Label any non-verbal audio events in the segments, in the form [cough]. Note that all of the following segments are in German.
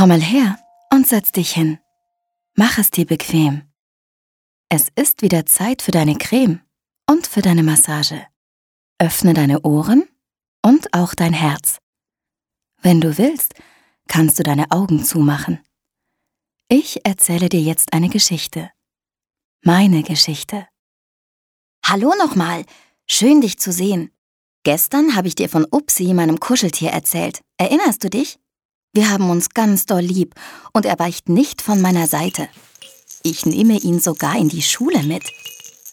Komm mal her und setz dich hin. Mach es dir bequem. Es ist wieder Zeit für deine Creme und für deine Massage. Öffne deine Ohren und auch dein Herz. Wenn du willst, kannst du deine Augen zumachen. Ich erzähle dir jetzt eine Geschichte. Meine Geschichte. Hallo nochmal. Schön dich zu sehen. Gestern habe ich dir von Upsi, meinem Kuscheltier, erzählt. Erinnerst du dich? Wir haben uns ganz doll lieb und er weicht nicht von meiner Seite. Ich nehme ihn sogar in die Schule mit.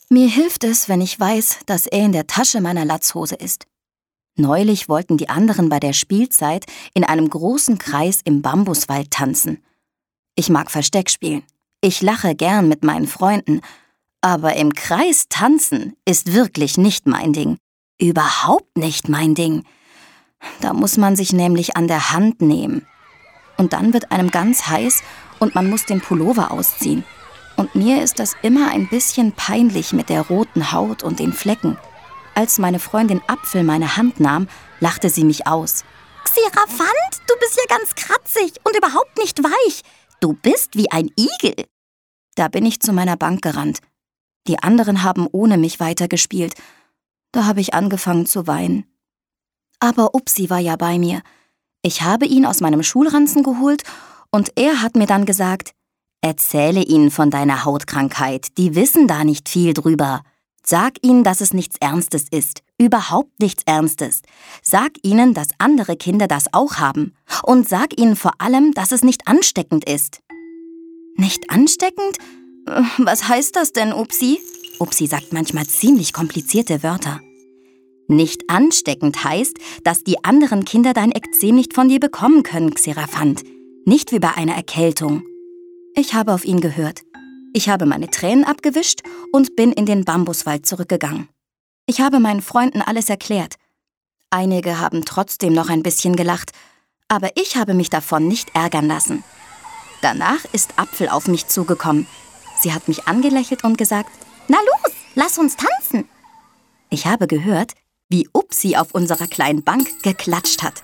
Mir hilft es, wenn ich weiß, dass er in der Tasche meiner Latzhose ist. Neulich wollten die anderen bei der Spielzeit in einem großen Kreis im Bambuswald tanzen. Ich mag Versteck spielen. Ich lache gern mit meinen Freunden. Aber im Kreis tanzen ist wirklich nicht mein Ding. Überhaupt nicht mein Ding. Da muss man sich nämlich an der Hand nehmen. Und dann wird einem ganz heiß und man muss den Pullover ausziehen. Und mir ist das immer ein bisschen peinlich mit der roten Haut und den Flecken. Als meine Freundin Apfel meine Hand nahm, lachte sie mich aus. Xeraphant, du bist ja ganz kratzig und überhaupt nicht weich. Du bist wie ein Igel. Da bin ich zu meiner Bank gerannt. Die anderen haben ohne mich weitergespielt da habe ich angefangen zu weinen. Aber Upsi war ja bei mir. Ich habe ihn aus meinem Schulranzen geholt und er hat mir dann gesagt, Erzähle ihnen von deiner Hautkrankheit, die wissen da nicht viel drüber. Sag ihnen, dass es nichts Ernstes ist, überhaupt nichts Ernstes. Sag ihnen, dass andere Kinder das auch haben. Und sag ihnen vor allem, dass es nicht ansteckend ist. Nicht ansteckend? Was heißt das denn, Upsi? Upsi sagt manchmal ziemlich komplizierte Wörter. Nicht ansteckend heißt, dass die anderen Kinder dein Ekzem nicht von dir bekommen können, Xeraphant. Nicht wie bei einer Erkältung. Ich habe auf ihn gehört. Ich habe meine Tränen abgewischt und bin in den Bambuswald zurückgegangen. Ich habe meinen Freunden alles erklärt. Einige haben trotzdem noch ein bisschen gelacht, aber ich habe mich davon nicht ärgern lassen. Danach ist Apfel auf mich zugekommen. Sie hat mich angelächelt und gesagt, na los, lass uns tanzen. Ich habe gehört, wie Upsi auf unserer kleinen Bank geklatscht hat.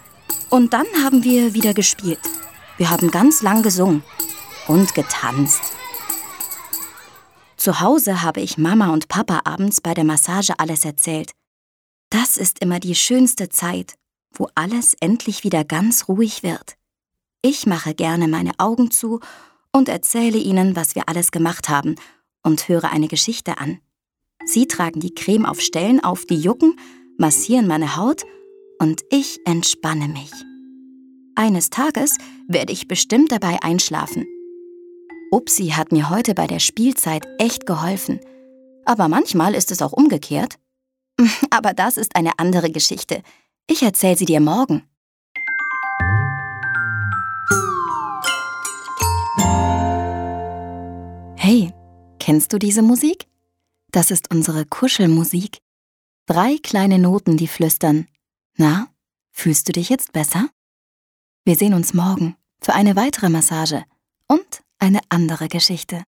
Und dann haben wir wieder gespielt. Wir haben ganz lang gesungen und getanzt. Zu Hause habe ich Mama und Papa abends bei der Massage alles erzählt. Das ist immer die schönste Zeit, wo alles endlich wieder ganz ruhig wird. Ich mache gerne meine Augen zu und erzähle ihnen, was wir alles gemacht haben und höre eine Geschichte an. Sie tragen die Creme auf Stellen auf, die jucken, massieren meine Haut und ich entspanne mich. Eines Tages werde ich bestimmt dabei einschlafen. Upsi hat mir heute bei der Spielzeit echt geholfen. Aber manchmal ist es auch umgekehrt. [laughs] Aber das ist eine andere Geschichte. Ich erzähle sie dir morgen. Hey, Kennst du diese Musik? Das ist unsere Kuschelmusik. Drei kleine Noten, die flüstern. Na, fühlst du dich jetzt besser? Wir sehen uns morgen für eine weitere Massage und eine andere Geschichte.